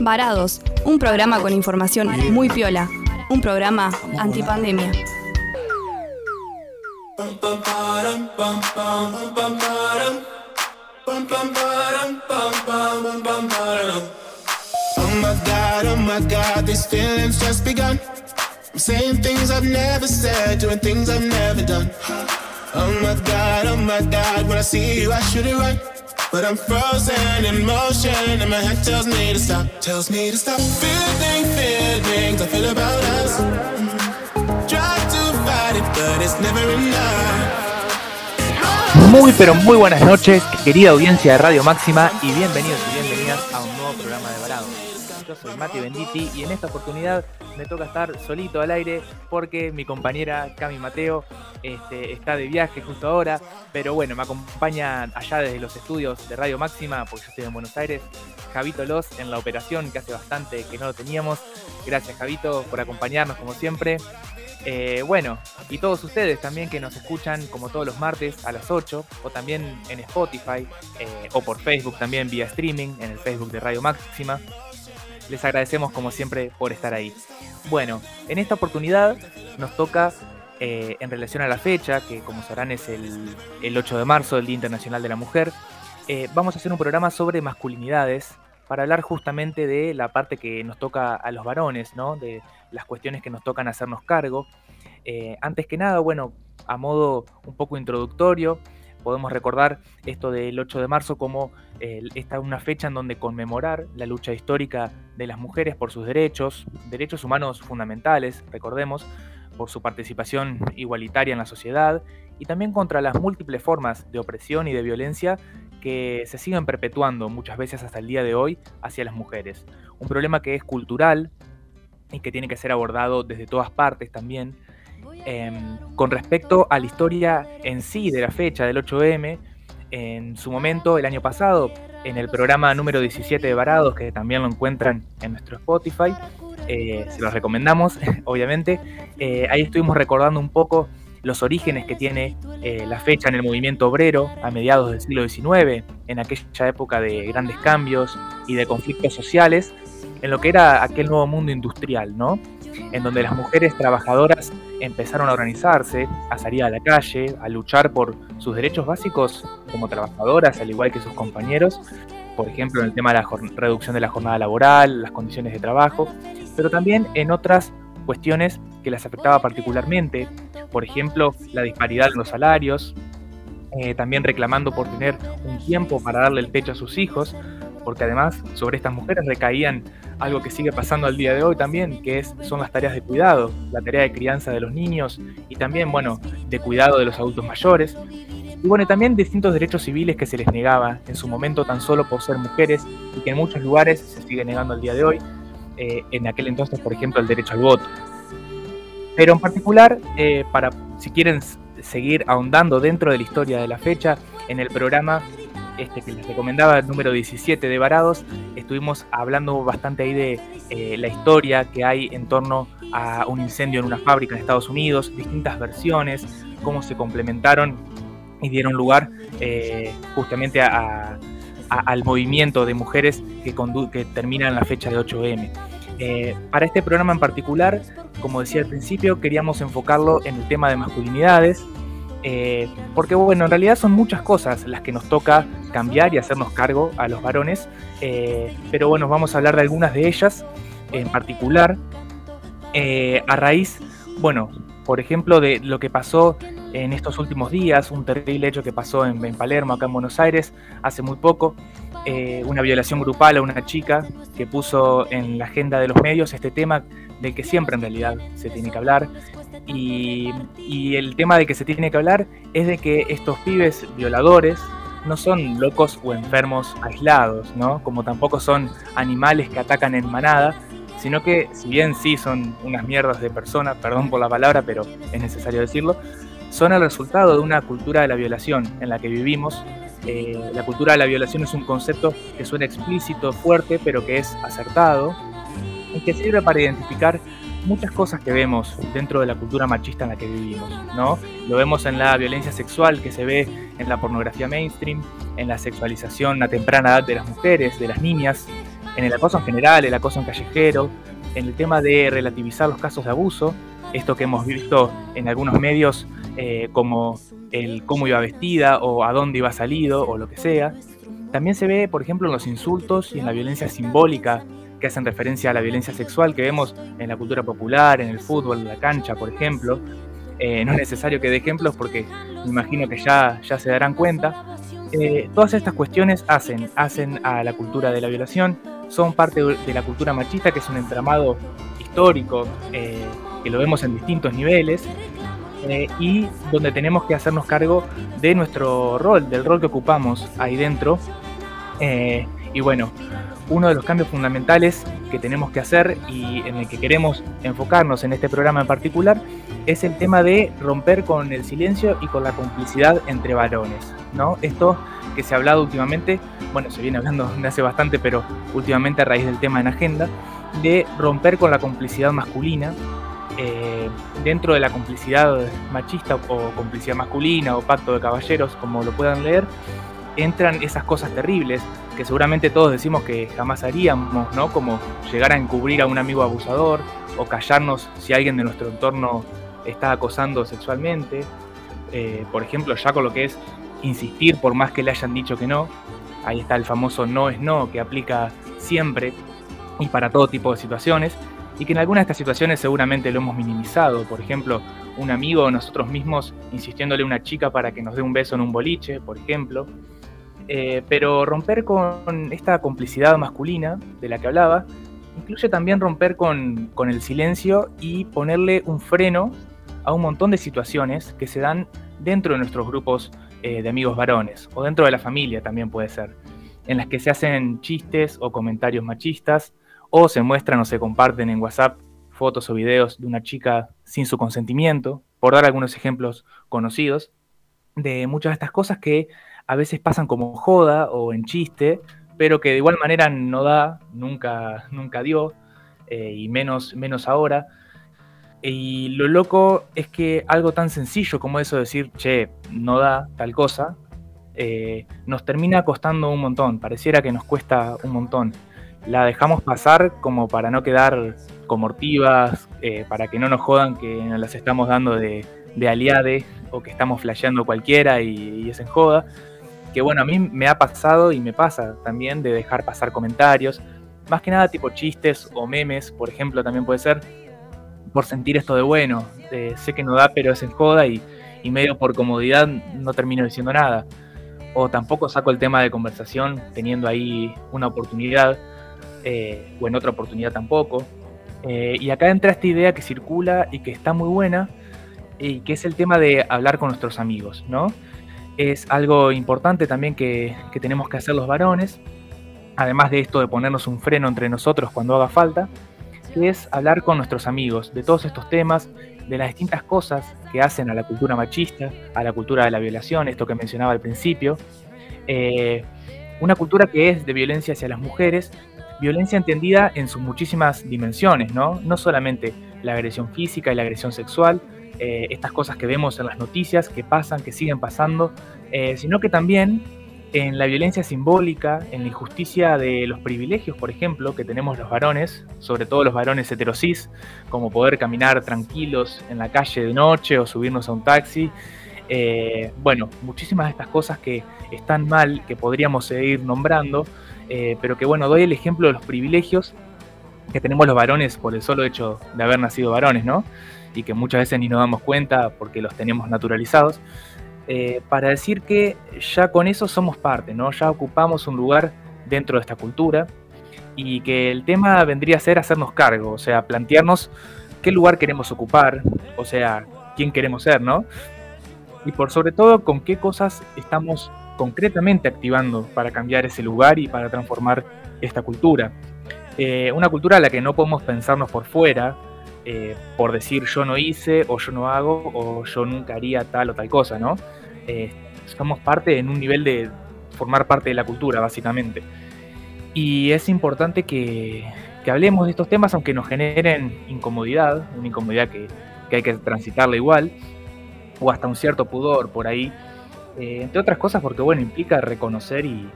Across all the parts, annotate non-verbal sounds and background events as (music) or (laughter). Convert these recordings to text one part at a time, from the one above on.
Varados, un programa con información muy piola, un programa antipandemia. Oh my god, oh my god, these feelings just begun. I'm saying things I've never said, doing things I've never done. Oh my god, oh my god, when I see you, I should it right. But I'm frozen in motion, and my head tells me to stop, tells me to stop. Feeling feelings I feel about us. Try to fight it, but it's never enough. Muy pero muy buenas noches, querida audiencia de Radio Máxima y bienvenidos y bienvenidas a un nuevo programa de Varado. Yo soy Mati Benditi y en esta oportunidad me toca estar solito al aire porque mi compañera Cami Mateo este, está de viaje justo ahora, pero bueno, me acompaña allá desde los estudios de Radio Máxima, porque yo estoy en Buenos Aires, Javito Los en la operación, que hace bastante que no lo teníamos. Gracias Javito por acompañarnos como siempre. Eh, bueno, y todos ustedes también que nos escuchan como todos los martes a las 8 o también en Spotify eh, o por Facebook también vía streaming en el Facebook de Radio Máxima. Les agradecemos como siempre por estar ahí. Bueno, en esta oportunidad nos toca eh, en relación a la fecha, que como sabrán es el, el 8 de marzo, el Día Internacional de la Mujer, eh, vamos a hacer un programa sobre masculinidades para hablar justamente de la parte que nos toca a los varones, ¿no? De las cuestiones que nos tocan hacernos cargo. Eh, antes que nada, bueno, a modo un poco introductorio, podemos recordar esto del 8 de marzo como esta una fecha en donde conmemorar la lucha histórica de las mujeres por sus derechos, derechos humanos fundamentales, recordemos, por su participación igualitaria en la sociedad y también contra las múltiples formas de opresión y de violencia que se siguen perpetuando muchas veces hasta el día de hoy hacia las mujeres. Un problema que es cultural y que tiene que ser abordado desde todas partes también. Eh, con respecto a la historia en sí de la fecha del 8M, en su momento, el año pasado, en el programa número 17 de Varados, que también lo encuentran en nuestro Spotify, eh, se los recomendamos, (laughs) obviamente, eh, ahí estuvimos recordando un poco los orígenes que tiene eh, la fecha en el movimiento obrero a mediados del siglo XIX, en aquella época de grandes cambios y de conflictos sociales, en lo que era aquel nuevo mundo industrial, ¿no? En donde las mujeres trabajadoras empezaron a organizarse, a salir a la calle, a luchar por sus derechos básicos como trabajadoras, al igual que sus compañeros, por ejemplo, en el tema de la reducción de la jornada laboral, las condiciones de trabajo, pero también en otras cuestiones que las afectaba particularmente, por ejemplo, la disparidad en los salarios, eh, también reclamando por tener un tiempo para darle el techo a sus hijos, porque además sobre estas mujeres recaían algo que sigue pasando al día de hoy también, que es, son las tareas de cuidado, la tarea de crianza de los niños y también, bueno, de cuidado de los adultos mayores. Y bueno, también distintos derechos civiles que se les negaba en su momento tan solo por ser mujeres y que en muchos lugares se sigue negando al día de hoy. Eh, en aquel entonces, por ejemplo, el derecho al voto. Pero en particular, eh, para si quieren seguir ahondando dentro de la historia de la fecha, en el programa este que les recomendaba, el número 17 de Varados, estuvimos hablando bastante ahí de eh, la historia que hay en torno a un incendio en una fábrica en Estados Unidos, distintas versiones, cómo se complementaron y dieron lugar eh, justamente a, a, al movimiento de mujeres que, que termina la fecha de 8M. Eh, para este programa en particular, como decía al principio, queríamos enfocarlo en el tema de masculinidades, eh, porque bueno, en realidad son muchas cosas las que nos toca cambiar y hacernos cargo a los varones, eh, pero bueno, vamos a hablar de algunas de ellas en particular, eh, a raíz, bueno, por ejemplo, de lo que pasó en estos últimos días, un terrible hecho que pasó en, Palermo, acá en Buenos Aires, hace muy poco, una violación grupal a una chica que puso en la agenda de los medios este tema del que siempre en realidad se tiene que hablar, y, y, el tema de que se tiene que hablar es de que estos pibes violadores no son locos o enfermos aislados, ¿no? Como tampoco son animales que atacan en manada, sino que si bien sí son unas mierdas de personas, perdón por la palabra, pero es necesario decirlo, son el resultado de una cultura de la violación en la que vivimos. Eh, la cultura de la violación es un concepto que suena explícito, fuerte, pero que es acertado y que sirve para identificar muchas cosas que vemos dentro de la cultura machista en la que vivimos, ¿no? Lo vemos en la violencia sexual que se ve en la pornografía mainstream, en la sexualización a temprana edad de las mujeres, de las niñas, en el acoso en general, el acoso en callejero, en el tema de relativizar los casos de abuso, esto que hemos visto en algunos medios eh, como el cómo iba vestida o a dónde iba salido o lo que sea. También se ve, por ejemplo, en los insultos y en la violencia simbólica que hacen referencia a la violencia sexual que vemos en la cultura popular, en el fútbol, en la cancha, por ejemplo. Eh, no es necesario que dé ejemplos porque me imagino que ya, ya se darán cuenta. Eh, todas estas cuestiones hacen, hacen a la cultura de la violación, son parte de la cultura machista, que es un entramado histórico, eh, que lo vemos en distintos niveles, y donde tenemos que hacernos cargo de nuestro rol, del rol que ocupamos ahí dentro. Y bueno, uno de los cambios fundamentales que tenemos que hacer y en el que queremos enfocarnos en este programa en particular es el tema de romper con el silencio y con la complicidad entre varones, ¿no? Esto que se ha hablado últimamente, bueno, se viene hablando (laughs) de hace bastante, pero últimamente a raíz del tema en agenda, de romper con la complicidad masculina, eh, dentro de la complicidad machista o complicidad masculina o pacto de caballeros, como lo puedan leer, entran esas cosas terribles que seguramente todos decimos que jamás haríamos, ¿no? Como llegar a encubrir a un amigo abusador o callarnos si alguien de nuestro entorno está acosando sexualmente. Eh, por ejemplo, ya con lo que es insistir por más que le hayan dicho que no. Ahí está el famoso no es no que aplica siempre y para todo tipo de situaciones. Y que en algunas de estas situaciones seguramente lo hemos minimizado. Por ejemplo, un amigo o nosotros mismos insistiéndole a una chica para que nos dé un beso en un boliche, por ejemplo. Eh, pero romper con esta complicidad masculina de la que hablaba incluye también romper con, el silencio y ponerle un freno a un montón de situaciones que se dan dentro de nuestros grupos eh, de amigos varones o dentro de la familia también puede ser, en las que se hacen chistes o comentarios machistas o se muestran o se comparten en WhatsApp fotos o videos de una chica sin su consentimiento, por dar algunos ejemplos conocidos, de muchas de estas cosas que a veces pasan como joda o en chiste, pero que de igual manera no da, nunca, nunca dio, eh, y menos, menos ahora. Y lo loco es que algo tan sencillo como eso de decir, che, no da tal cosa, eh, nos termina costando un montón, pareciera que nos cuesta un montón. La dejamos pasar como para no quedar comortivas, eh, para que no nos jodan que nos las estamos dando de, de aliade o que estamos flasheando cualquiera y, y es en joda que bueno, a mí me ha pasado y me pasa también de dejar pasar comentarios, más que nada tipo chistes o memes, por ejemplo, también puede ser, por sentir esto de bueno, sé que no da, pero es en joda y, medio por comodidad no termino diciendo nada. O tampoco saco el tema de conversación teniendo ahí una oportunidad, eh, o en otra oportunidad tampoco. Eh, y acá entra esta idea que circula y que está muy buena, y que es el tema de hablar con nuestros amigos, ¿no? Es algo importante también que, tenemos que hacer los varones, además de esto de ponernos un freno entre nosotros cuando haga falta, que es hablar con nuestros amigos de todos estos temas, de las distintas cosas que hacen a la cultura machista, a la cultura de la violación, esto que mencionaba al principio. Eh, una cultura que es de violencia hacia las mujeres, violencia entendida en sus muchísimas dimensiones, ¿no? No solamente la agresión física y la agresión sexual, eh, estas cosas que vemos en las noticias, que pasan, que siguen pasando, eh, sino que también en la violencia simbólica, en la injusticia de los privilegios, por ejemplo, que tenemos los varones, sobre todo los varones heterosis, como poder caminar tranquilos en la calle de noche o subirnos a un taxi. Eh, bueno, muchísimas de estas cosas que están mal, que podríamos seguir nombrando, pero que bueno, doy el ejemplo de los privilegios que tenemos los varones por el solo hecho de haber nacido varones, ¿no? Y que muchas veces ni nos damos cuenta porque los tenemos naturalizados, eh, para decir que ya con eso somos parte, ¿no? ya ocupamos un lugar dentro de esta cultura y que el tema vendría a ser hacernos cargo, o sea, plantearnos qué lugar queremos ocupar, o sea, quién queremos ser, ¿no? Y por sobre todo, con qué cosas estamos concretamente activando para cambiar ese lugar y para transformar esta cultura. Eh, una cultura a la que no podemos pensarnos por fuera, eh, por decir yo no hice o yo no hago o yo nunca haría tal o tal cosa, ¿no? Eh, somos parte en un nivel de formar parte de la cultura, básicamente. Y es importante que, hablemos de estos temas aunque nos generen incomodidad, una incomodidad que, hay que transitarla igual, o hasta un cierto pudor por ahí. Eh, entre otras cosas porque, bueno, implica reconocer y,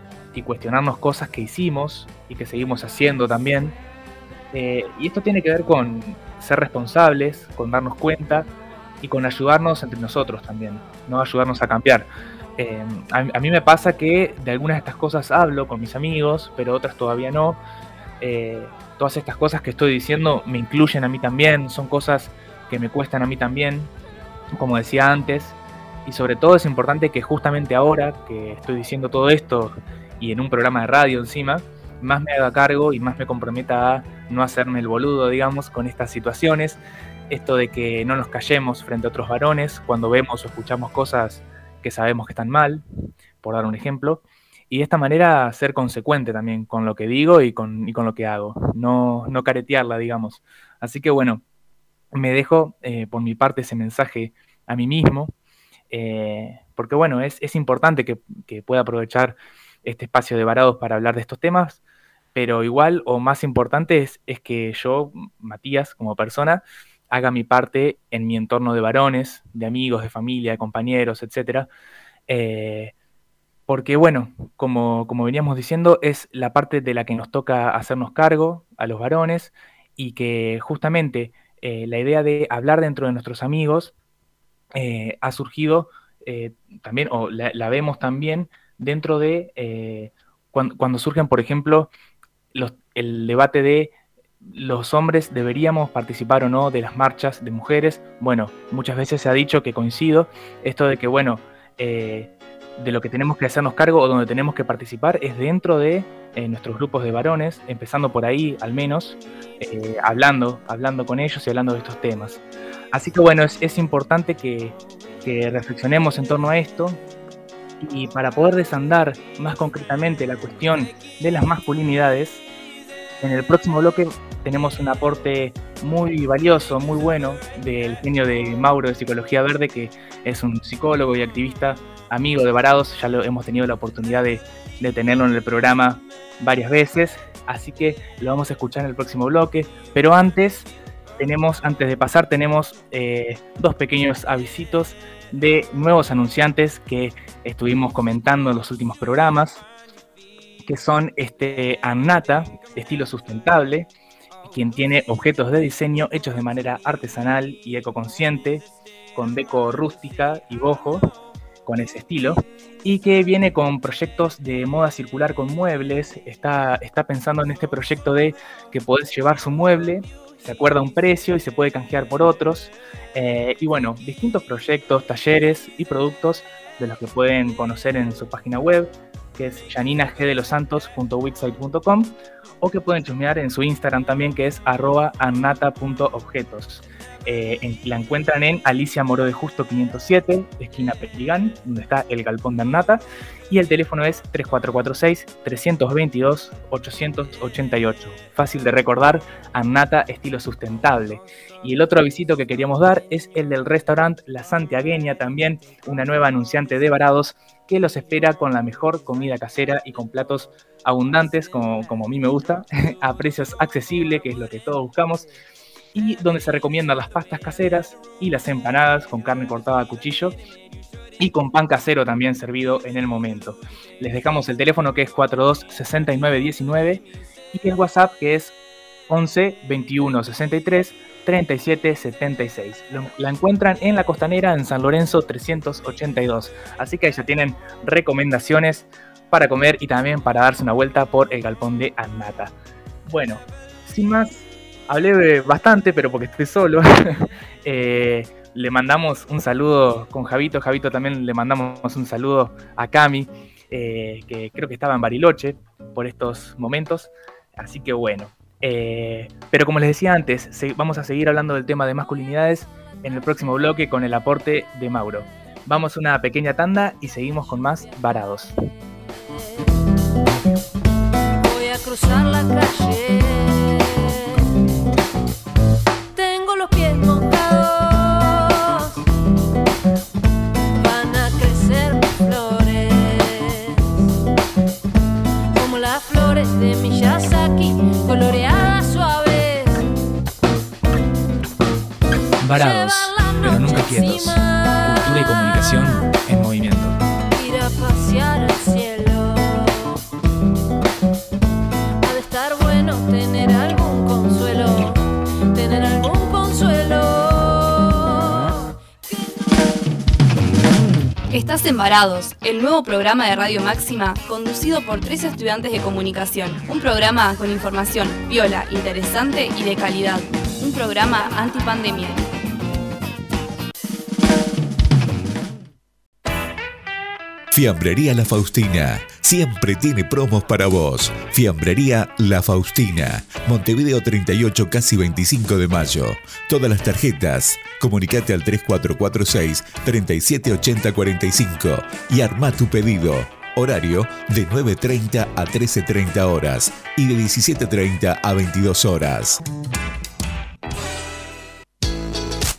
cuestionarnos cosas que hicimos y que seguimos haciendo también. Eh, y esto tiene que ver con ser responsables, con darnos cuenta y con ayudarnos entre nosotros también, no ayudarnos a cambiar. Eh, a, mí me pasa que de algunas de estas cosas hablo con mis amigos, pero otras todavía no. Eh, todas estas cosas que estoy diciendo me incluyen a mí también, son cosas que me cuestan a mí también, como decía antes. Y sobre todo es importante que justamente ahora que estoy diciendo todo esto y en un programa de radio encima, más me haga cargo y más me comprometa a no hacerme el boludo, digamos, con estas situaciones. Esto de que no nos callemos frente a otros varones cuando vemos o escuchamos cosas que sabemos que están mal, por dar un ejemplo. Y de esta manera ser consecuente también con lo que digo y con, lo que hago, no, no caretearla, digamos. Así que bueno, me dejo eh, por mi parte ese mensaje a mí mismo, eh, porque bueno, es, es importante que, que, pueda aprovechar este espacio de varados para hablar de estos temas, pero igual o más importante es, es que yo, Matías, como persona, haga mi parte en mi entorno de varones, de amigos, de familia, de compañeros, etc. Eh, porque bueno, como, como veníamos diciendo, es la parte de la que nos toca hacernos cargo a los varones y que justamente eh, la idea de hablar dentro de nuestros amigos eh, ha surgido también, o la, vemos también dentro de cuando, cuando, surgen, por ejemplo, el debate de los hombres deberíamos participar o no de las marchas de mujeres. Bueno, muchas veces se ha dicho que coincido, esto de que, bueno, eh, de lo que tenemos que hacernos cargo o donde tenemos que participar es dentro de eh, nuestros grupos de varones, empezando por ahí al menos, eh, hablando, hablando con ellos y hablando de estos temas. Así que bueno, es, importante que, que reflexionemos en torno a esto y para poder desandar más concretamente la cuestión de las masculinidades, en el próximo bloque tenemos un aporte muy valioso, muy bueno del genio de Mauro de Psicología Verde, que es un psicólogo y activista amigo de Varados. Ya lo hemos tenido la oportunidad de, tenerlo en el programa varias veces, así que lo vamos a escuchar en el próximo bloque. Pero antes, tenemos, antes de pasar, tenemos eh, dos pequeños avisitos de nuevos anunciantes que estuvimos comentando en los últimos programas que son este, Annata, estilo sustentable, quien tiene objetos de diseño hechos de manera artesanal y ecoconsciente, con deco rústica y bojo, con ese estilo, y que viene con proyectos de moda circular con muebles, está, está pensando en este proyecto de que podés llevar su mueble, se acuerda un precio y se puede canjear por otros, eh, y bueno, distintos proyectos, talleres y productos de los que pueden conocer en su página web, que es janinagdelosantos.wixsite.com o que pueden chusmear en su Instagram también, que es arroba annata.objetos. Eh, la encuentran en Alicia Moro de Justo 507, esquina Peligán, donde está el galpón de Annata, y el teléfono es 3446-322-888. Fácil de recordar, Annata estilo sustentable. Y el otro avisito que queríamos dar es el del restaurante La Santiagueña, también una nueva anunciante de Varados que los espera con la mejor comida casera y con platos abundantes, como, como a mí me gusta, (laughs) a precios accesibles, que es lo que todos buscamos y donde se recomiendan las pastas caseras y las empanadas con carne cortada a cuchillo y con pan casero también servido en el momento. Les dejamos el teléfono que es 42 69 19 y el WhatsApp que es 11 21 63 37 76. La encuentran en la costanera en San Lorenzo 382. Así que ahí ya tienen recomendaciones para comer y también para darse una vuelta por el galpón de Annata. Bueno, sin más, hablé bastante, pero porque estoy solo. (laughs) Eh, le mandamos un saludo con Javito. Javito también le mandamos un saludo a Cami, eh, que creo que estaba en Bariloche por estos momentos. Así que bueno. Eh, pero como les decía antes, vamos a seguir hablando del tema de masculinidades en el próximo bloque con el aporte de Mauro. Vamos a una pequeña tanda y seguimos con más varados. Voy a cruzar la calle. Varados, pero nunca quietos. Cultura y comunicación en movimiento. Ir a pasear al cielo. Ha de estar bueno tener algún consuelo. Tener algún consuelo. Estás en Varados, el nuevo programa de Radio Máxima, conducido por tres estudiantes de comunicación. Un programa con información viola, interesante y de calidad un programa antipandemia Fiambrería La Faustina. Siempre tiene promos para vos. Fiambrería La Faustina. Montevideo 38, casi 25 de mayo. Todas las tarjetas. Comunicate al 3446 378045 y arma tu pedido. Horario de 9.30 a 13.30 horas y de 17.30 a 22 horas.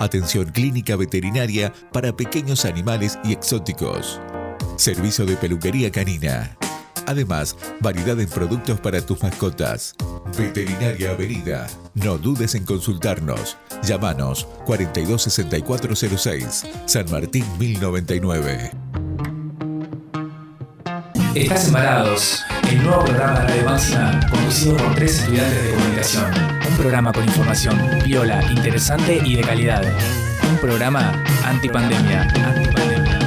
Atención clínica veterinaria para pequeños animales y exóticos. Servicio de peluquería canina. Además, variedad en productos para tus mascotas. Veterinaria Avenida. No dudes en consultarnos. Llámanos 426406, San Martín 1099. Estás embarados, el nuevo programa de Radio conducido por tres estudiantes de comunicación. Un programa con información viola, interesante y de calidad. Un programa antipandemia. antipandemia.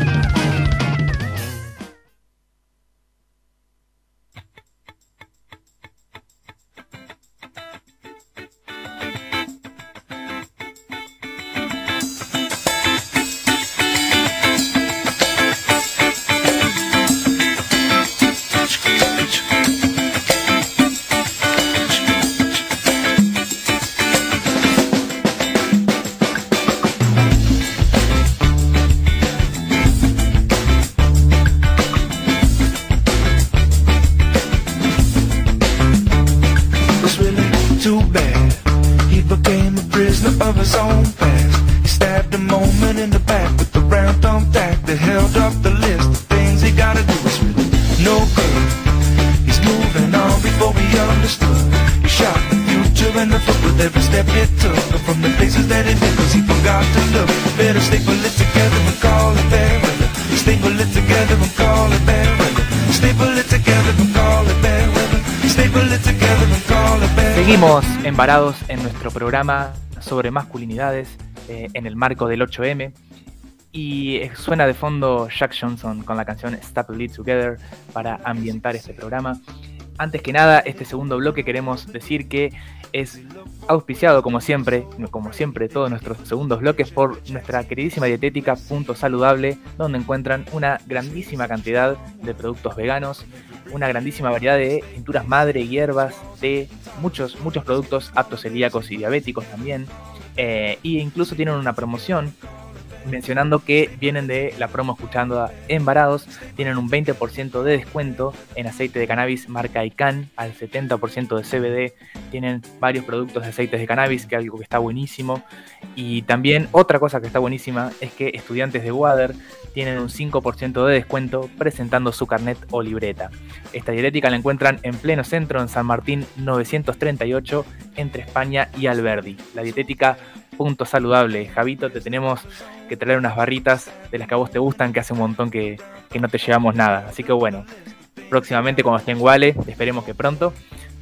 Seguimos embarados en nuestro programa sobre masculinidades eh, en el marco del 8M. Y eh, suena de fondo Jack Johnson con la canción Staple Together para ambientar este programa. Antes que nada, este segundo bloque queremos decir que es auspiciado como siempre, como siempre todos nuestros segundos bloques por nuestra queridísima dietética Punto Saludable, donde encuentran una grandísima cantidad de productos veganos, una grandísima variedad de tinturas madre, hierbas, té, muchos, muchos productos aptos celíacos y diabéticos también. Eh, y incluso tienen una promoción mencionando que vienen de la promo escuchando a Embarados, tienen un 20% de descuento en aceite de cannabis marca ICANN al 70% de CBD, tienen varios productos de aceites de cannabis, que es algo que está buenísimo. Y también otra cosa que está buenísima es que estudiantes de Water tienen un 5% de descuento presentando su carnet o libreta. Esta dietética la encuentran en pleno centro en San Martín 938 entre España y Alberdi. La dietética punto saludable. Javito, te tenemos que traer unas barritas de las que a vos te gustan, que hace un montón que, que no te llevamos nada. Así que bueno, próximamente cuando esté en Wale, esperemos que pronto,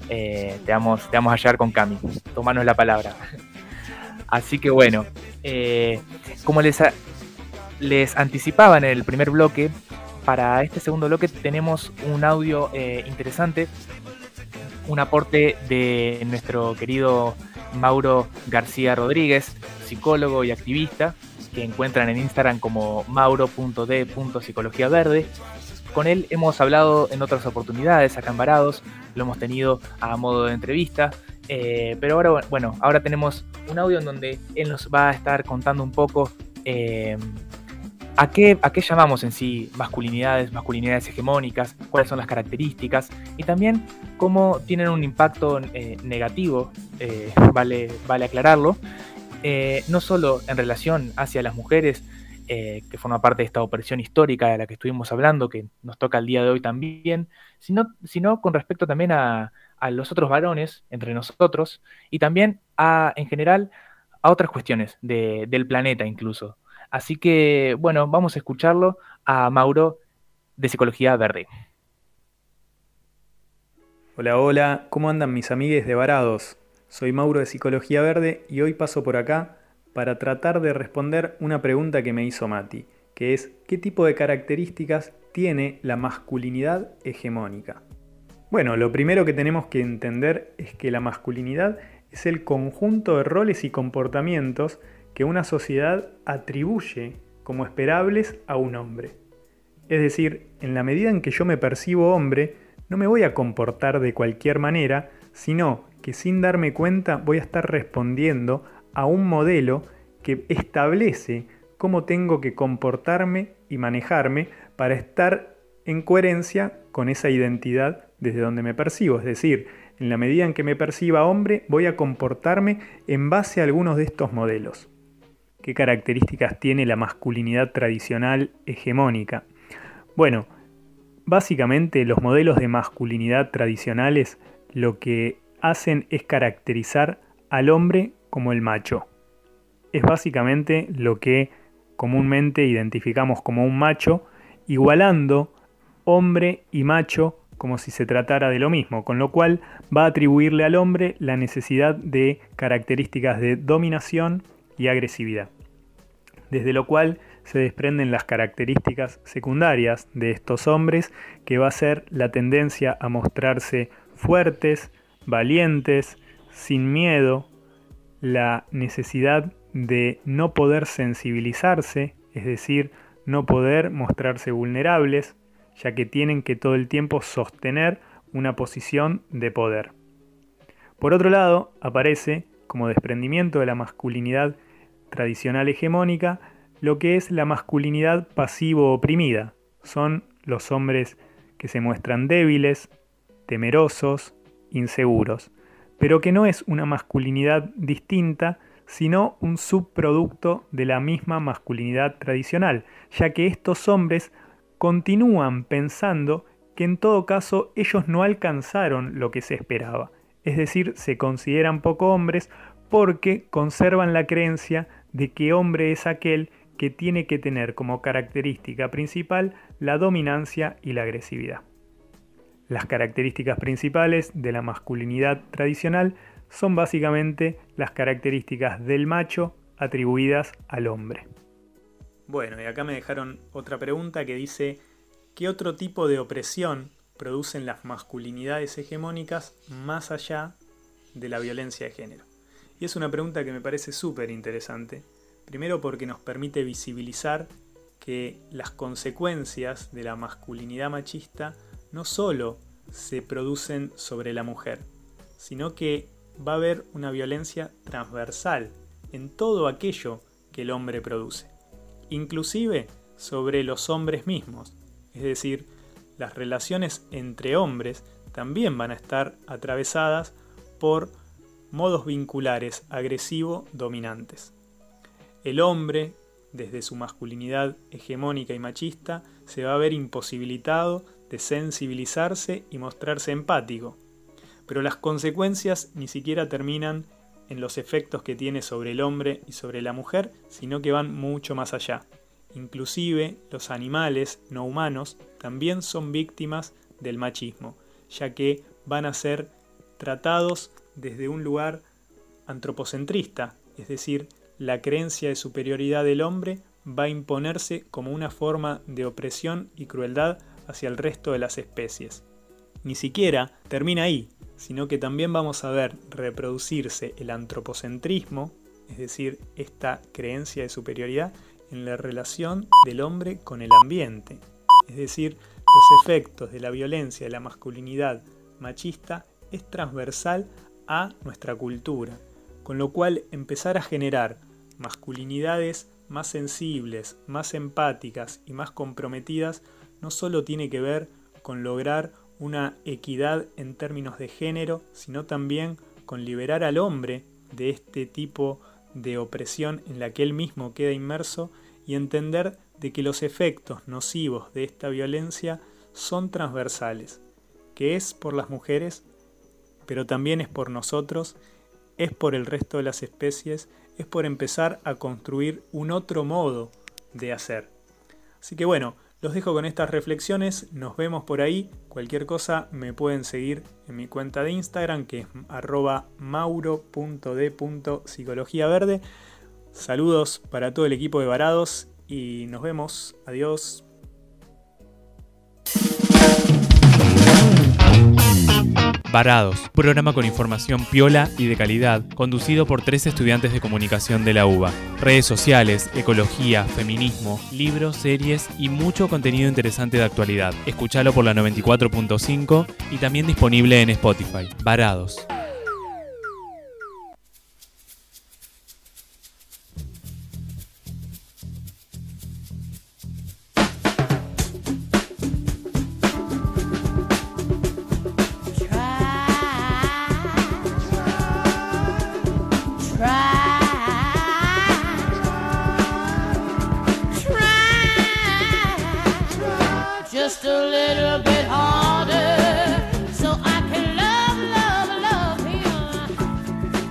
eh, te, vamos, a llegar con Cami. Tomanos la palabra. (laughs) Así que bueno, eh, como les, les anticipaba en el primer bloque, para este segundo bloque tenemos un audio eh, interesante, un aporte de nuestro querido Mauro García Rodríguez, psicólogo y activista, que encuentran en Instagram como mauro.d.psicologiaverde. Con él hemos hablado en otras oportunidades, Varados, lo hemos tenido a modo de entrevista, eh, pero ahora, bueno, ahora tenemos un audio en donde él nos va a estar contando un poco eh, ¿A qué, ¿A llamamos en sí masculinidades, masculinidades hegemónicas? ¿Cuáles son las características? Y también cómo tienen un impacto eh, negativo, eh, vale, aclararlo, eh, no solo en relación hacia las mujeres, que forma parte de esta opresión histórica de la que estuvimos hablando, que nos toca el día de hoy también, sino, con respecto también a, los otros varones entre nosotros y también a, en general, a otras cuestiones de, del planeta incluso. Así que, bueno, vamos a escucharlo a Mauro de Psicología Verde. Hola, hola, ¿cómo andan mis amigues de Varados? Soy Mauro de Psicología Verde y hoy paso por acá para tratar de responder una pregunta que me hizo Mati, que es ¿qué tipo de características tiene la masculinidad hegemónica? Bueno, lo primero que tenemos que entender es que la masculinidad es el conjunto de roles y comportamientos que una sociedad atribuye como esperables a un hombre. Es decir, en la medida en que yo me percibo hombre, no me voy a comportar de cualquier manera, sino que sin darme cuenta voy a estar respondiendo a un modelo que establece cómo tengo que comportarme y manejarme para estar en coherencia con esa identidad desde donde me percibo. Es decir, en la medida en que me perciba hombre, voy a comportarme en base a algunos de estos modelos. ¿Qué características tiene la masculinidad tradicional hegemónica? Bueno, básicamente los modelos de masculinidad tradicionales lo que hacen es caracterizar al hombre como el macho. Es básicamente lo que comúnmente identificamos como un macho, igualando hombre y macho como si se tratara de lo mismo, con lo cual va a atribuirle al hombre la necesidad de características de dominación y agresividad desde lo cual se desprenden las características secundarias de estos hombres, que va a ser la tendencia a mostrarse fuertes, valientes, sin miedo, la necesidad de no poder sensibilizarse, es decir, no poder mostrarse vulnerables, ya que tienen que todo el tiempo sostener una posición de poder. Por otro lado, aparece, como desprendimiento de la masculinidad tradicional hegemónica lo que es la masculinidad pasivo-oprimida. Son los hombres que se muestran débiles, temerosos, inseguros, pero que no es una masculinidad distinta, sino un subproducto de la misma masculinidad tradicional, ya que estos hombres continúan pensando que en todo caso ellos no alcanzaron lo que se esperaba, es decir, se consideran poco hombres porque conservan la creencia de que hombre es aquel que tiene que tener como característica principal la dominancia y la agresividad. Las características principales de la masculinidad tradicional son básicamente las características del macho atribuidas al hombre. Bueno, y acá me dejaron otra pregunta que dice, ¿qué otro tipo de opresión producen las masculinidades hegemónicas más allá de la violencia de género? Y es una pregunta que me parece súper interesante. Primero porque nos permite visibilizar que las consecuencias de la masculinidad machista no solo se producen sobre la mujer, sino que va a haber una violencia transversal en todo aquello que el hombre produce, inclusive sobre los hombres mismos, es decir, las relaciones entre hombres también van a estar atravesadas por modos vinculares agresivo-dominantes. El hombre, desde su masculinidad hegemónica y machista, se va a ver imposibilitado de sensibilizarse y mostrarse empático. Pero las consecuencias ni siquiera terminan en los efectos que tiene sobre el hombre y sobre la mujer, sino que van mucho más allá. Inclusive los animales no humanos también son víctimas del machismo, ya que van a ser tratados desde un lugar antropocentrista, es decir, la creencia de superioridad del hombre va a imponerse como una forma de opresión y crueldad hacia el resto de las especies. Ni siquiera termina ahí, sino que también vamos a ver reproducirse el antropocentrismo, es decir, esta creencia de superioridad en la relación del hombre con el ambiente, es decir, los efectos de la violencia de la masculinidad machista es transversal a nuestra cultura, con lo cual empezar a generar masculinidades más sensibles, más empáticas y más comprometidas no solo tiene que ver con lograr una equidad en términos de género, sino también con liberar al hombre de este tipo de opresión en la que él mismo queda inmerso y entender de que los efectos nocivos de esta violencia son transversales, que es por las mujeres, pero también es por nosotros, es por el resto de las especies, es por empezar a construir un otro modo de hacer. Así que bueno, los dejo con estas reflexiones, nos vemos por ahí, cualquier cosa me pueden seguir en mi cuenta de Instagram que es arroba mauro.d.psicologiaverde. Saludos para todo el equipo de Varados y nos vemos, adiós. Varados, programa con información piola y de calidad, conducido por tres estudiantes de comunicación de la UBA. Redes sociales, ecología, feminismo, libros, series y mucho contenido interesante de actualidad. Escuchalo por la 94.5 y también disponible en Spotify. Varados.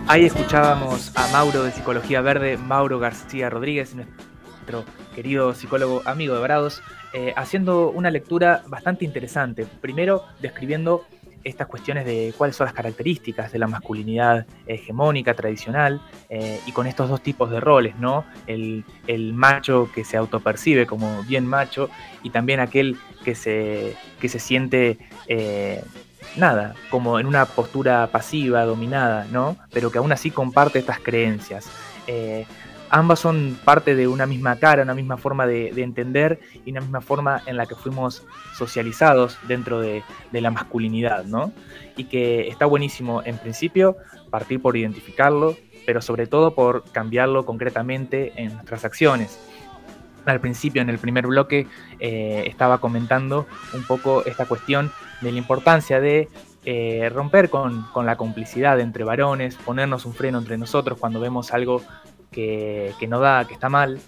Ahí escuchábamos a Mauro de Psicología Verde, Mauro García Rodríguez, nuestro querido psicólogo amigo de Varados, eh, haciendo una lectura bastante interesante. Primero, describiendo estas cuestiones de cuáles son las características de la masculinidad hegemónica, tradicional, eh, y con estos dos tipos de roles, ¿no? El, macho que se autopercibe como bien macho y también aquel que se, que se siente eh, nada, como en una postura pasiva, dominada, ¿no? Pero que aún así comparte estas creencias. Eh, ambas son parte de una misma cara, una misma forma de, entender y una misma forma en la que fuimos socializados dentro de, la masculinidad, ¿no? Y que está buenísimo en principio partir por identificarlo, pero sobre todo por cambiarlo concretamente en nuestras acciones. Al principio, en el primer bloque, eh, estaba comentando un poco esta cuestión de la importancia de eh, romper con, la complicidad entre varones, ponernos un freno entre nosotros cuando vemos algo que, no da, que está mal,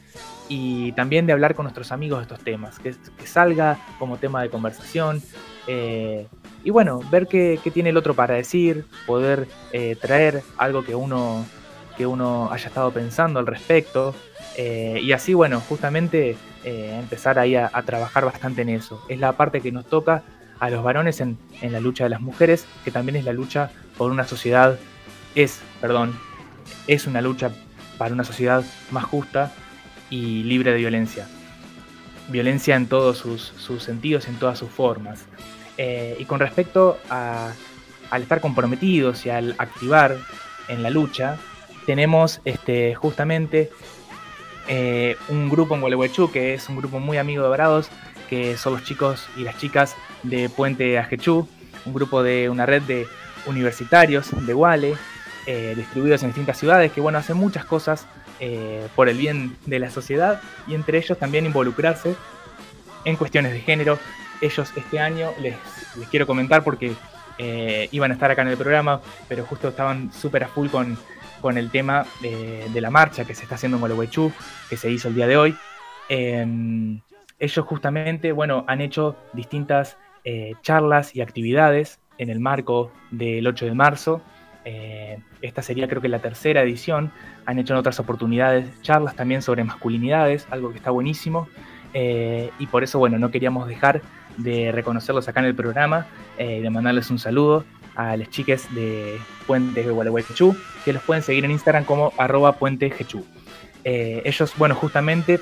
y también de hablar con nuestros amigos de estos temas, que, salga como tema de conversación, eh, y bueno, ver qué, tiene el otro para decir, poder eh, traer algo que uno, que uno haya estado pensando al respecto, y así, bueno, justamente empezar ahí a trabajar bastante en eso. Es la parte que nos toca a los varones en, la lucha de las mujeres, que también es la lucha por una sociedad, es, perdón, es una lucha para una sociedad más justa y libre de violencia. Violencia en todos sus, sentidos, en todas sus formas. Eh, y con respecto al estar comprometidos y al activar en la lucha, tenemos este, justamente eh, un grupo en Gualeguaychú, que es un grupo muy amigo de Varados, que son los chicos y las chicas de Puente Ajechú, un grupo de una red de universitarios de Guale, eh, distribuidos en distintas ciudades, que bueno, hacen muchas cosas eh, por el bien de la sociedad y entre ellos también involucrarse en cuestiones de género. Ellos este año, les, les quiero comentar porque eh, iban a estar acá en el programa, pero justo estaban súper a full con, con el tema de, la marcha que se está haciendo en Gualeguaychú, que se hizo el día de hoy. Em, ellos justamente, bueno, han hecho distintas eh, charlas y actividades en el marco del 8 de marzo. Eh, esta sería creo que la tercera edición. Han hecho en otras oportunidades charlas también sobre masculinidades, algo que está buenísimo. Eh, y por eso, bueno, no queríamos dejar de reconocerlos acá en el programa, de mandarles un saludo a las chiques de Puente de Gualeguaychú, que los pueden seguir en Instagram como arroba puentejechú. ellos, bueno, justamente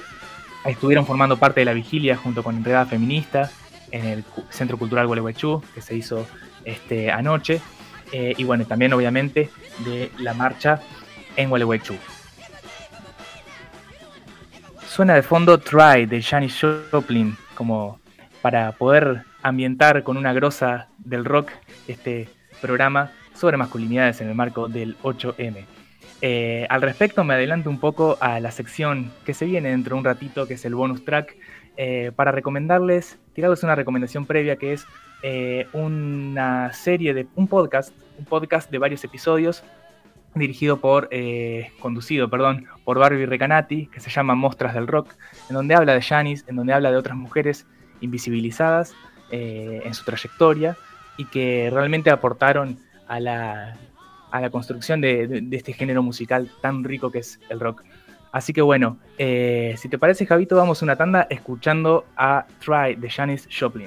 estuvieron formando parte de la vigilia junto con Enredada Feminista en el Centro Cultural Gualeguaychú, que se hizo este, anoche, eh, y bueno, también obviamente de la marcha en Gualeguaychú. suena de fondo Try de Janis Joplin, como para poder ambientar con una grosa del rock este programa sobre masculinidades en el marco del 8M. Eh, al respecto me adelanto un poco a la sección que se viene dentro de un ratito, que es el bonus track, eh, para recomendarles, tirarles una recomendación previa que es eh, una serie de, un podcast, un podcast de varios episodios dirigido por, conducido, perdón, por Barbie Recanati, que se llama Mostras del Rock, en donde habla de Janis, en donde habla de otras mujeres invisibilizadas en su trayectoria y que realmente aportaron a la, a la construcción de, este género musical tan rico que es el rock. Así que bueno, eh, si te parece, Javito, vamos una tanda escuchando a Try de Janis Joplin.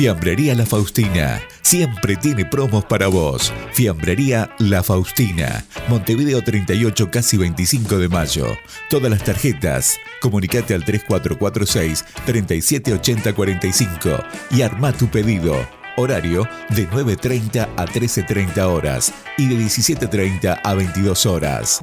Fiambrería La Faustina. Siempre tiene promos para vos. Fiambrería La Faustina. Montevideo 38, casi 25 de mayo. Todas las tarjetas. Comunicate al 3446 378045 y arma tu pedido. Horario de 9.30 a 13.30 horas y de 17.30 a 22 horas.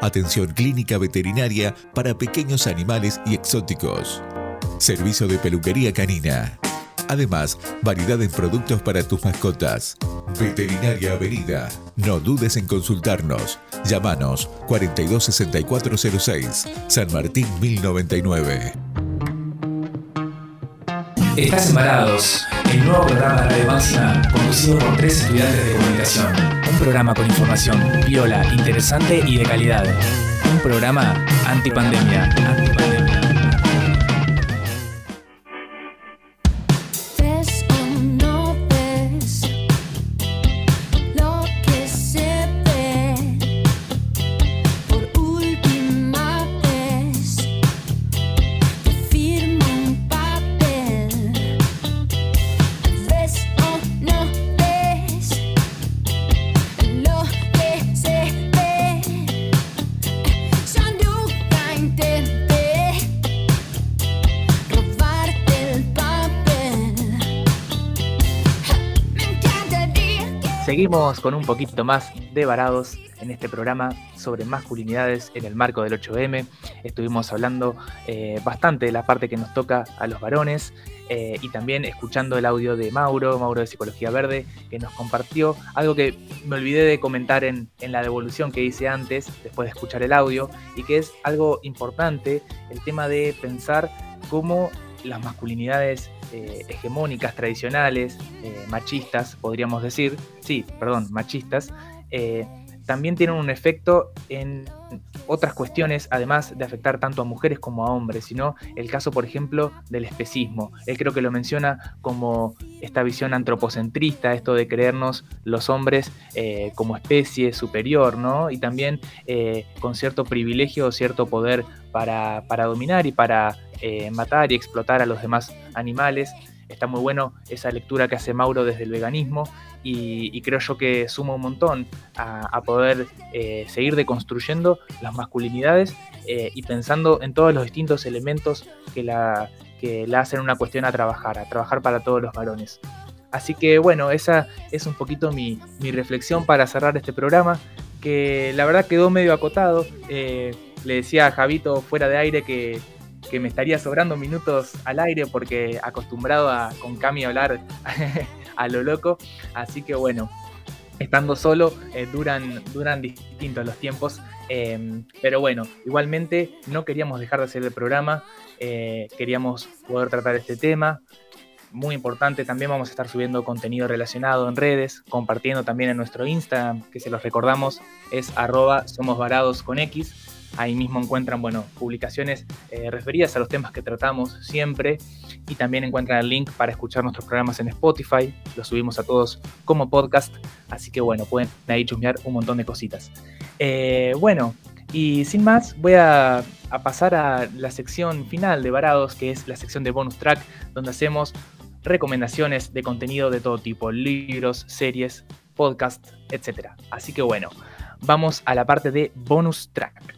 Atención clínica veterinaria para pequeños animales y exóticos. Servicio de peluquería canina. Además, variedad en productos para tus mascotas. Veterinaria Avenida. No dudes en consultarnos. Llámanos 426406, San Martín 1099. Estás embarados, el nuevo programa de Radio Máxima conducido por tres estudiantes de comunicación programa con información viola, interesante y de calidad. Un programa antipandemia. antipandemia. Con un poquito más de varados en este programa sobre masculinidades en el marco del 8M. Estuvimos hablando eh, bastante de la parte que nos toca a los varones eh, y también escuchando el audio de Mauro, Mauro de Psicología Verde, que nos compartió algo que me olvidé de comentar en, en la devolución que hice antes, después de escuchar el audio, y que es algo importante, el tema de pensar cómo las masculinidades eh, hegemónicas, tradicionales, eh, machistas, podríamos decir, sí, perdón, machistas, eh, también tienen un efecto en otras cuestiones, además de afectar tanto a mujeres como a hombres, sino el caso, por ejemplo, del especismo. Él creo que lo menciona como esta visión antropocentrista, esto de creernos los hombres como especie superior, ¿no? Y también con cierto privilegio cierto poder para, para dominar y para eh, matar y explotar a los demás animales. Está muy bueno esa lectura que hace Mauro desde el veganismo y, creo yo que suma un montón a, poder eh, seguir deconstruyendo las masculinidades eh, y pensando en todos los distintos elementos que la, que la hacen una cuestión a trabajar, a trabajar para todos los varones. Así que bueno, esa es un poquito mi, mi reflexión para cerrar este programa, que la verdad quedó medio acotado. le decía a Javito fuera de aire que que me estaría sobrando minutos al aire porque acostumbrado a con Cami hablar (laughs) a lo loco. Así que bueno, estando solo eh, duran, duran distintos los tiempos. Em, pero bueno, igualmente no queríamos dejar de hacer el programa, eh, queríamos poder tratar este tema. Muy importante, también vamos a estar subiendo contenido relacionado en redes, compartiendo también en nuestro Instagram, que se los recordamos, es arroba somos con X Ahí mismo encuentran, bueno, publicaciones eh, referidas a los temas que tratamos siempre y también encuentran el link para escuchar nuestros programas en Spotify. Los subimos a todos como podcast, así que bueno, pueden ahí chusmear un montón de cositas. Eh, bueno, y sin más, voy a, pasar a la sección final de Varados, que es la sección de bonus track, donde hacemos recomendaciones de contenido de todo tipo, libros, series, podcast, etc. Así que bueno, vamos a la parte de bonus track.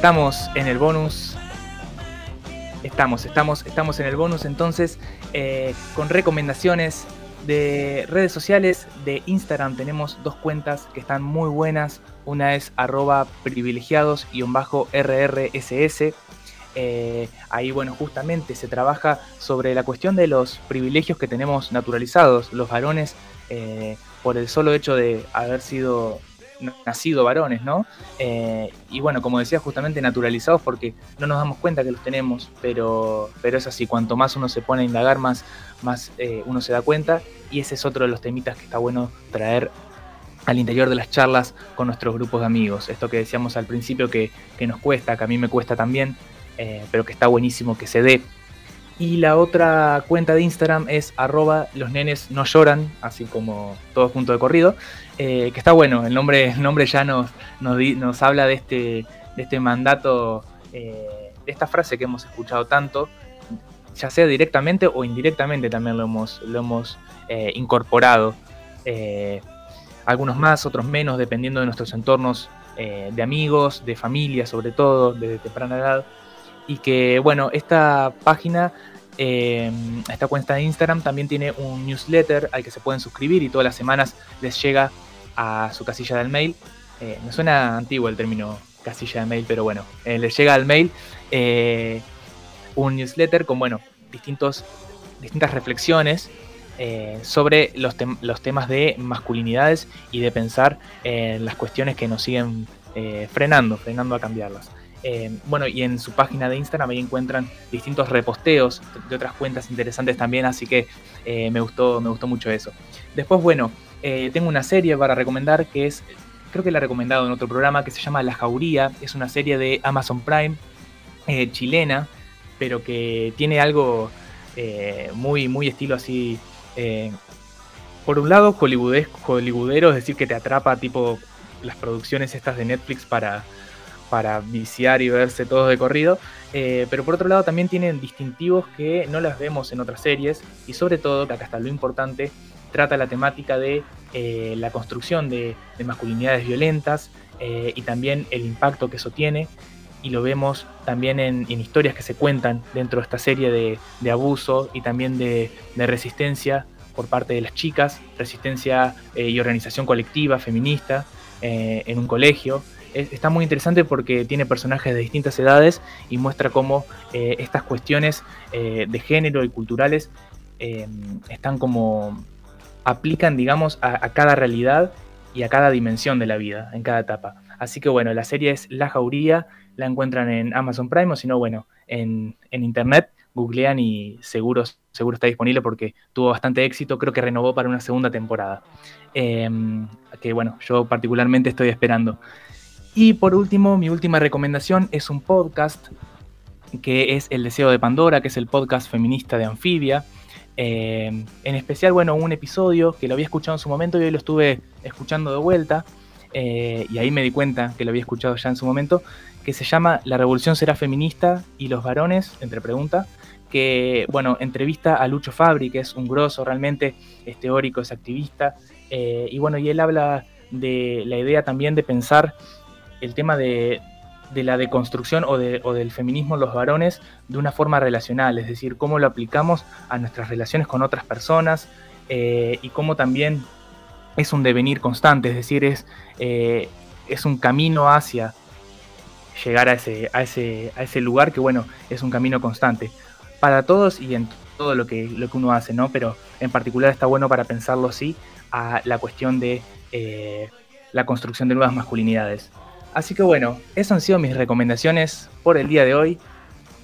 Estamos en el bonus. Estamos, estamos, estamos en el bonus entonces eh, con recomendaciones de redes sociales. De Instagram tenemos dos cuentas que están muy buenas. Una es arroba privilegiados-rrss. Eh, ahí, bueno, justamente se trabaja sobre la cuestión de los privilegios que tenemos naturalizados, los varones, eh, por el solo hecho de haber sido nacido varones, ¿no? Eh, y bueno, como decía, justamente naturalizados porque no nos damos cuenta que los tenemos, pero, pero es así, cuanto más uno se pone a indagar, más, más eh, uno se da cuenta. Y ese es otro de los temitas que está bueno traer al interior de las charlas con nuestros grupos de amigos. Esto que decíamos al principio que, nos cuesta, que a mí me cuesta también, eh, pero que está buenísimo que se dé. Y la otra cuenta de Instagram es arroba los nenes no lloran, así como todo junto de corrido. Eh, que está bueno, el nombre, el nombre ya nos, nos, habla de este, de este mandato, eh, de esta frase que hemos escuchado tanto, ya sea directamente o indirectamente también lo hemos, lo hemos eh, incorporado. algunos más, otros menos, dependiendo de nuestros entornos de amigos, de familia sobre todo, desde temprana edad. Y que bueno, esta página esta cuenta de Instagram también tiene un newsletter al que se pueden suscribir y todas las semanas les llega a su casilla del mail. Eh, me suena antiguo el término casilla de mail, pero bueno, eh, les llega al mail eh, un newsletter con bueno, distintos, distintas reflexiones sobre los, los, temas de masculinidades y de pensar en las cuestiones que nos siguen frenando, frenando a cambiarlas. Eh, bueno, y en su página de Instagram ahí encuentran distintos reposteos de otras cuentas interesantes también, así que eh, me, gustó, me gustó mucho eso. Después, bueno, eh, tengo una serie para recomendar que es, creo que la he recomendado en otro programa, que se llama La Jauría, es una serie de Amazon Prime chilena, pero que tiene algo muy, muy estilo así por un lado, hollywoodero, es decir, que te atrapa tipo las producciones estas de Netflix para, para viciar y verse todos de corrido, eh, pero por otro lado también tienen distintivos que no las vemos en otras series. Y sobre todo, que acá está lo importante, trata la temática de eh, la construcción de, masculinidades violentas eh, y también el impacto que eso tiene. Y lo vemos también en, historias que se cuentan dentro de esta serie de, abuso y también de, de resistencia por parte de las chicas, resistencia y organización colectiva feminista en un colegio. Está muy interesante porque tiene personajes de distintas edades y muestra cómo eh, estas cuestiones de género y culturales están como aplican, digamos, a, cada realidad y a cada dimensión de la vida, en cada etapa. Así que bueno, la serie es La Jauría, la encuentran en Amazon Prime o si no, bueno, en, en internet googlean y seguro, seguro está disponible porque tuvo bastante éxito, creo que renovó para una segunda temporada. Em, que bueno, yo particularmente estoy esperando. Y por último, mi última recomendación es un podcast que es El Deseo de Pandora, que es el podcast feminista de Anfibia. Em, en especial, bueno, un episodio que lo había escuchado en su momento y hoy lo estuve escuchando de vuelta. Eh, y ahí me di cuenta que lo había escuchado ya en su momento, que se llama La Revolución será feminista y los varones, entre preguntas, que, bueno, entrevista a Lucho Fabri, que es un grosso realmente, es teórico, es activista, eh, y bueno, y él habla de la idea también de pensar el tema de, la deconstrucción o, del feminismo en los varones de una forma relacional, es decir, cómo lo aplicamos a nuestras relaciones con otras personas eh, y cómo también es un devenir constante, es decir, es, eh, es un camino hacia llegar a ese, a, ese, a ese lugar que, bueno, es un camino constante para todos y en todo lo que, lo que uno hace, ¿no? Pero en particular está bueno para pensarlo así a la cuestión de eh, la construcción de nuevas masculinidades. Así que bueno, esas han sido mis recomendaciones por el día de hoy.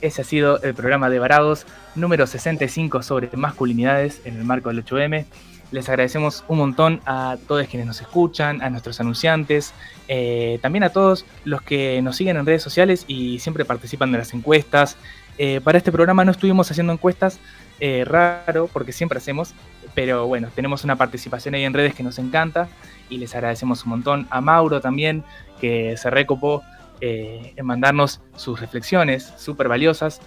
Ese ha sido el programa de Varados número 65 sobre masculinidades en el marco del 8M. Les agradecemos un montón a todos quienes nos escuchan, a nuestros anunciantes, eh, también a todos los que nos siguen en redes sociales y siempre participan de las encuestas, eh, para este programa no estuvimos haciendo encuestas, eh, raro, porque siempre hacemos, pero bueno, tenemos una participación ahí en redes que nos encanta y les agradecemos un montón. A Mauro también, que se recopó eh, en mandarnos sus reflexiones súper valiosas.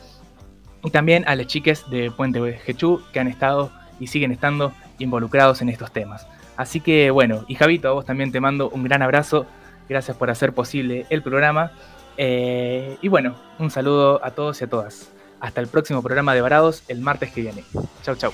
Y también a las chiques de Puente Jechú, que han estado y siguen estando involucrados en estos temas. Así que bueno, y Javito, a vos también te mando un gran abrazo. Gracias por hacer posible el programa eh, y bueno, un saludo a todos y a todas. Hasta el próximo programa de Varados el martes que viene. Chau, chau.